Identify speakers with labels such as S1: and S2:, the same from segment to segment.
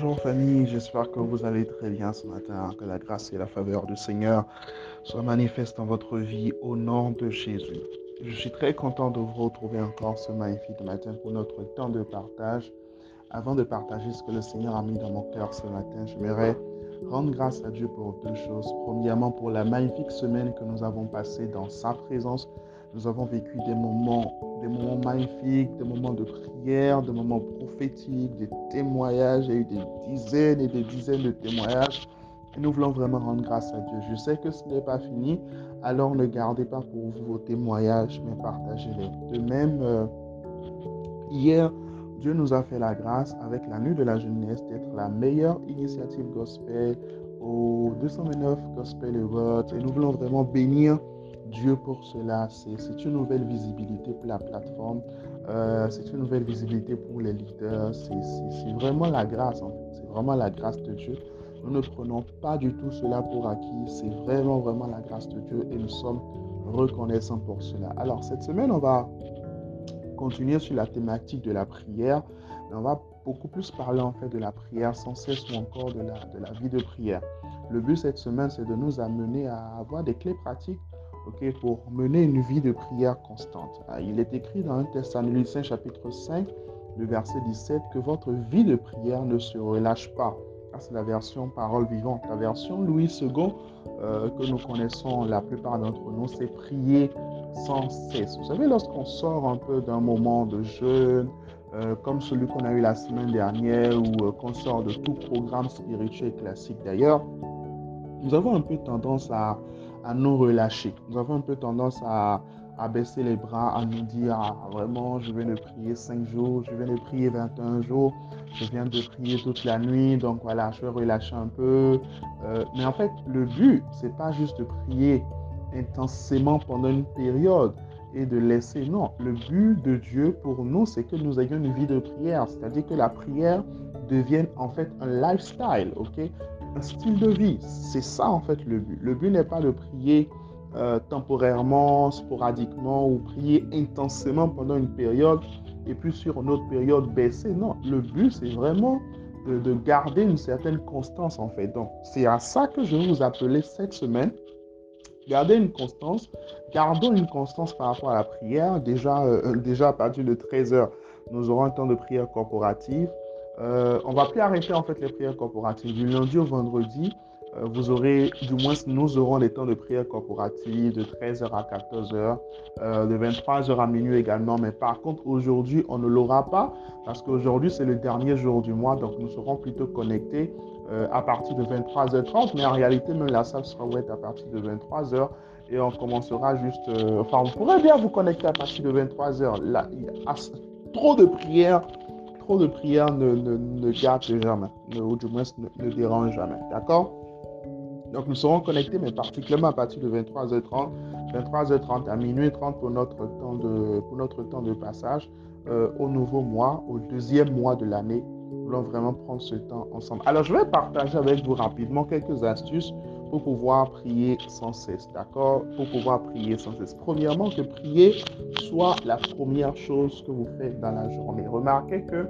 S1: Bonjour famille, j'espère que vous allez très bien ce matin, que la grâce et la faveur du Seigneur soient manifestes dans votre vie au nom de Jésus. Je suis très content de vous retrouver encore ce magnifique matin pour notre temps de partage. Avant de partager ce que le Seigneur a mis dans mon cœur ce matin, j'aimerais rendre grâce à Dieu pour deux choses. Premièrement, pour la magnifique semaine que nous avons passée dans sa présence. Nous avons vécu des moments, des moments magnifiques, des moments de prière, des moments prophétiques, des témoignages. Il y a eu des dizaines et des dizaines de témoignages. Et nous voulons vraiment rendre grâce à Dieu. Je sais que ce n'est pas fini, alors ne gardez pas pour vous vos témoignages, mais partagez-les. De même, euh, hier, Dieu nous a fait la grâce avec la nuit de la jeunesse d'être la meilleure initiative gospel au 229 Gospel Awards. Et nous voulons vraiment bénir Dieu pour cela. C'est une nouvelle visibilité pour la plateforme. Euh, c'est une nouvelle visibilité pour les leaders. C'est vraiment la grâce. C'est vraiment la grâce de Dieu. Nous ne prenons pas du tout cela pour acquis. C'est vraiment, vraiment la grâce de Dieu et nous sommes reconnaissants pour cela. Alors, cette semaine, on va continuer sur la thématique de la prière. on va beaucoup plus parler en fait de la prière sans cesse ou encore de la, de la vie de prière. Le but cette semaine, c'est de nous amener à avoir des clés pratiques pour mener une vie de prière constante. Ah, il est écrit dans 1 Thessaloniciens chapitre 5, le verset 17, que votre vie de prière ne se relâche pas. C'est la version parole vivante. La version Louis II euh, que nous connaissons la plupart d'entre nous, c'est prier sans cesse. Vous savez, lorsqu'on sort un peu d'un moment de jeûne, euh, comme celui qu'on a eu la semaine dernière, ou euh, qu'on sort de tout programme spirituel classique d'ailleurs, nous avons un peu tendance à, à nous relâcher. Nous avons un peu tendance à, à baisser les bras, à nous dire ah, vraiment, je vais le prier 5 jours, je vais le prier 21 jours, je viens de prier toute la nuit, donc voilà, je vais relâcher un peu. Euh, mais en fait, le but, c'est pas juste de prier intensément pendant une période et de laisser. Non, le but de Dieu pour nous, c'est que nous ayons une vie de prière, c'est-à-dire que la prière devienne en fait un lifestyle, ok? Un style de vie. C'est ça en fait le but. Le but n'est pas de prier euh, temporairement, sporadiquement ou prier intensément pendant une période et puis sur une autre période baisser. Non, le but c'est vraiment de, de, garder une certaine constance en fait. Donc c'est à ça que je vais vous appeler cette semaine. Gardez une constance. Gardons une constance par rapport à la prière. Déjà, euh, déjà à partir de 13 heures, nous aurons un temps de prière corporative. Euh, on va plus arrêter en fait les prières corporatives. Du lundi au vendredi, euh, vous aurez, du moins nous aurons les temps de prière corporative de 13h à 14h, euh, de 23h à minuit également. Mais par contre, aujourd'hui, on ne l'aura pas parce qu'aujourd'hui, c'est le dernier jour du mois. Donc, nous serons plutôt connectés à partir de 23h30. Mais en réalité, même la salle sera ouverte à partir de 23h. Et on commencera juste... enfin, vous pourrez bien vous connecter à partir de 23h. Là, il y a trop de prières de prière ne, ne, gâte jamais, ou du moins ne, dérange jamais. D'accord? Donc nous serons connectés, mais particulièrement à partir de 23h30, 23h30 à minuit 30 pour notre temps de, pour notre temps de passage euh, au nouveau mois, au deuxième mois de l'année. Nous voulons vraiment prendre ce temps ensemble. Alors je vais partager avec vous rapidement quelques astuces pour pouvoir prier sans cesse, d'accord? Pour pouvoir prier sans cesse. Premièrement, que prier soit la première chose que vous faites dans la journée. Remarquez que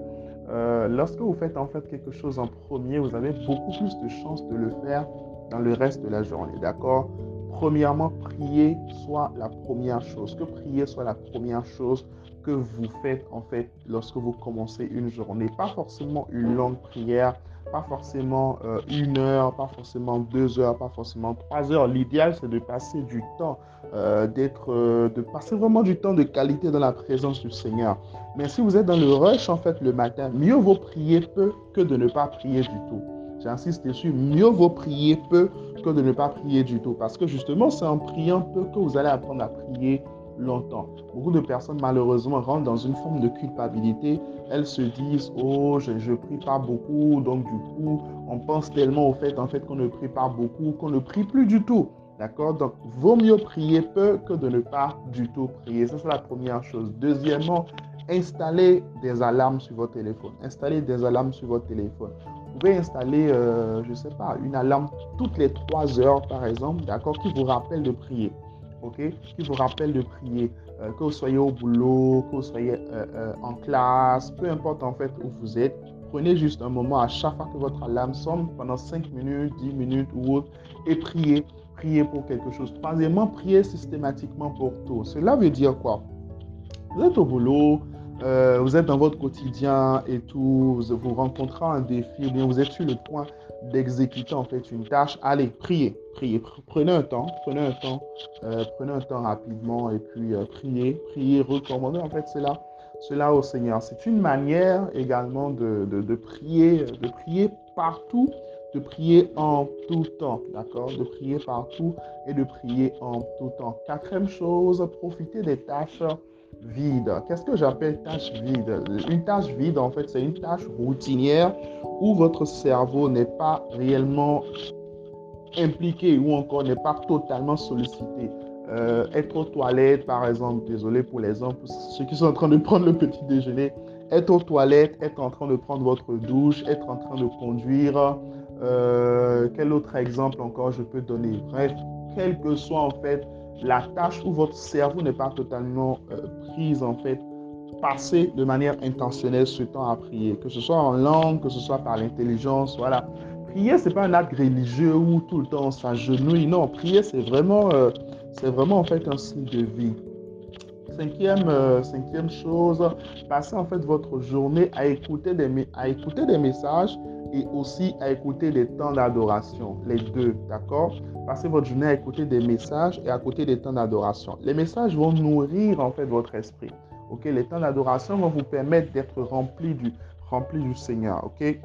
S1: euh, lorsque vous faites en fait quelque chose en premier, vous avez beaucoup plus de chances de le faire dans le reste de la journée. D'accord? Premièrement, prier soit la première chose. Que prier soit la première chose que vous faites en fait lorsque vous commencez une journée. Pas forcément une longue prière, pas forcément euh, une heure, pas forcément deux heures, pas forcément trois heures. L'idéal, c'est de passer du temps, euh, d'être, euh, de passer vraiment du temps de qualité dans la présence du Seigneur. Mais si vous êtes dans le rush, en fait, le matin, mieux vaut prier peu que de ne pas prier du tout. J'insiste dessus, mieux vaut prier peu que de ne pas prier du tout. Parce que justement, c'est en priant peu que vous allez apprendre à prier longtemps. Beaucoup de personnes, malheureusement, rentrent dans une forme de culpabilité. Elles se disent, oh, je ne prie pas beaucoup. Donc, du coup, on pense tellement au fait, en fait, qu'on ne prie pas beaucoup, qu'on ne prie plus du tout. D'accord? Donc, vaut mieux prier peu que de ne pas du tout prier. Ça, c'est la première chose. Deuxièmement, installez des alarmes sur votre téléphone. Installez des alarmes sur votre téléphone. Vous pouvez installer, euh, je ne sais pas, une alarme toutes les trois heures, par exemple, d'accord, qui vous rappelle de prier ok, qui vous rappelle de prier, euh, que vous soyez au boulot, que vous soyez euh, euh, en classe, peu importe en fait où vous êtes, Prenez juste un moment à chaque fois que votre alarme sonne, pendant 5 minutes, 10 minutes ou autre, et priez. Priez pour quelque chose. Troisièmement, priez systématiquement pour tout. Cela veut dire quoi? Vous êtes au boulot, euh, vous êtes dans votre quotidien et tout, vous, rencontrez un défi, ou bien vous êtes sur le point d'exécuter en fait une tâche, allez, priez, priez, prenez un temps, prenez un temps, euh, prenez un temps rapidement et puis euh, priez, priez, recommandez en fait cela, cela au Seigneur. C'est une manière également de, prier, de prier partout, de prier en tout temps, d'accord, de prier partout et de prier en tout temps. Quatrième chose, profitez des tâches vide. Qu'est-ce que j'appelle tâche vide? Une tâche vide, en fait, c'est une tâche routinière où votre cerveau n'est pas réellement impliqué ou encore n'est pas totalement sollicité. Euh, être aux toilettes, par exemple, désolé pour les hommes, pour ceux qui sont en train de prendre le petit déjeuner, être aux toilettes, être en train de prendre votre douche, être en train de conduire. Euh, quel autre exemple encore je peux donner? Bref, quel que soit en fait la tâche où votre cerveau n'est pas totalement euh, prise en fait, passez de manière intentionnelle ce temps à prier, que ce soit en langue, que ce soit par l'intelligence, voilà. Prier, c'est pas un acte religieux où tout le temps on s'agenouille, non, prier, c'est vraiment, euh, c'est vraiment en fait un signe de vie. Cinquième, euh, cinquième chose, passez en fait votre journée à écouter des, messages et aussi à écouter des temps d'adoration, les deux, d'accord? Passez votre journée à écouter des messages et à écouter des temps d'adoration. Les messages vont nourrir en fait votre esprit, ok? Les temps d'adoration vont vous permettre d'être rempli du, du Seigneur, ok?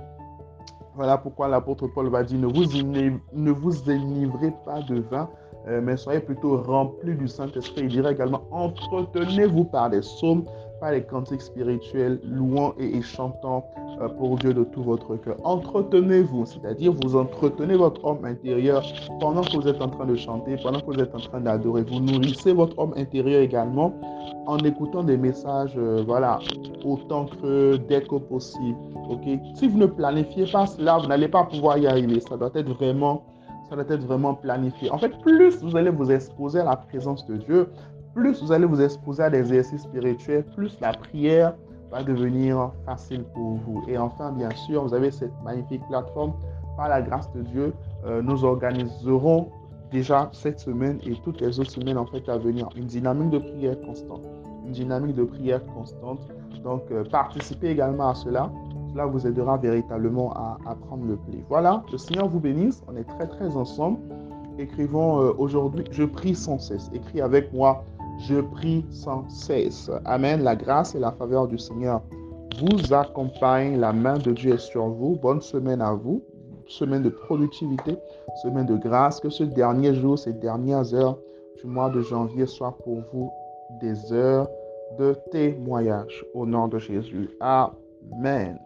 S1: Voilà pourquoi l'apôtre Paul va dire, ne vous, énivrez pas de vin, euh, mais soyez plutôt remplis du Saint-Esprit. Il dirait également, entretenez-vous par des psaumes, par les cantiques spirituels, louant et chantant euh, pour Dieu de tout votre cœur. Entretenez-vous, c'est-à-dire vous entretenez votre homme intérieur pendant que vous êtes en train de chanter, pendant que vous êtes en train d'adorer. Vous nourrissez votre homme intérieur également en écoutant des messages, euh, voilà, autant que dès que possible. Ok? Si vous ne planifiez pas cela, vous n'allez pas pouvoir y arriver. Ça doit être vraiment ça doit être vraiment planifié. En fait, plus vous allez vous exposer à la présence de Dieu, plus vous allez vous exposer à des exercices spirituels, plus la prière va devenir facile pour vous. Et enfin, bien sûr, vous avez cette magnifique plateforme. Par la grâce de Dieu, euh, nous organiserons déjà cette semaine et toutes les autres semaines en fait à venir une dynamique de prière constante. Une dynamique de prière constante. Donc, euh, participez également à cela. Cela vous aidera véritablement à, prendre le pli. Voilà, le Seigneur vous bénisse. On est très très ensemble. Écrivons euh, aujourd'hui, je prie sans cesse. Écris avec moi, je prie sans cesse. Amen. La grâce et la faveur du Seigneur vous accompagnent. La main de Dieu est sur vous. Bonne semaine à vous. Semaine de productivité, semaine de grâce. Que ce dernier jour, ces dernières heures du mois de janvier soient pour vous des heures de témoignage au nom de Jésus. Amen.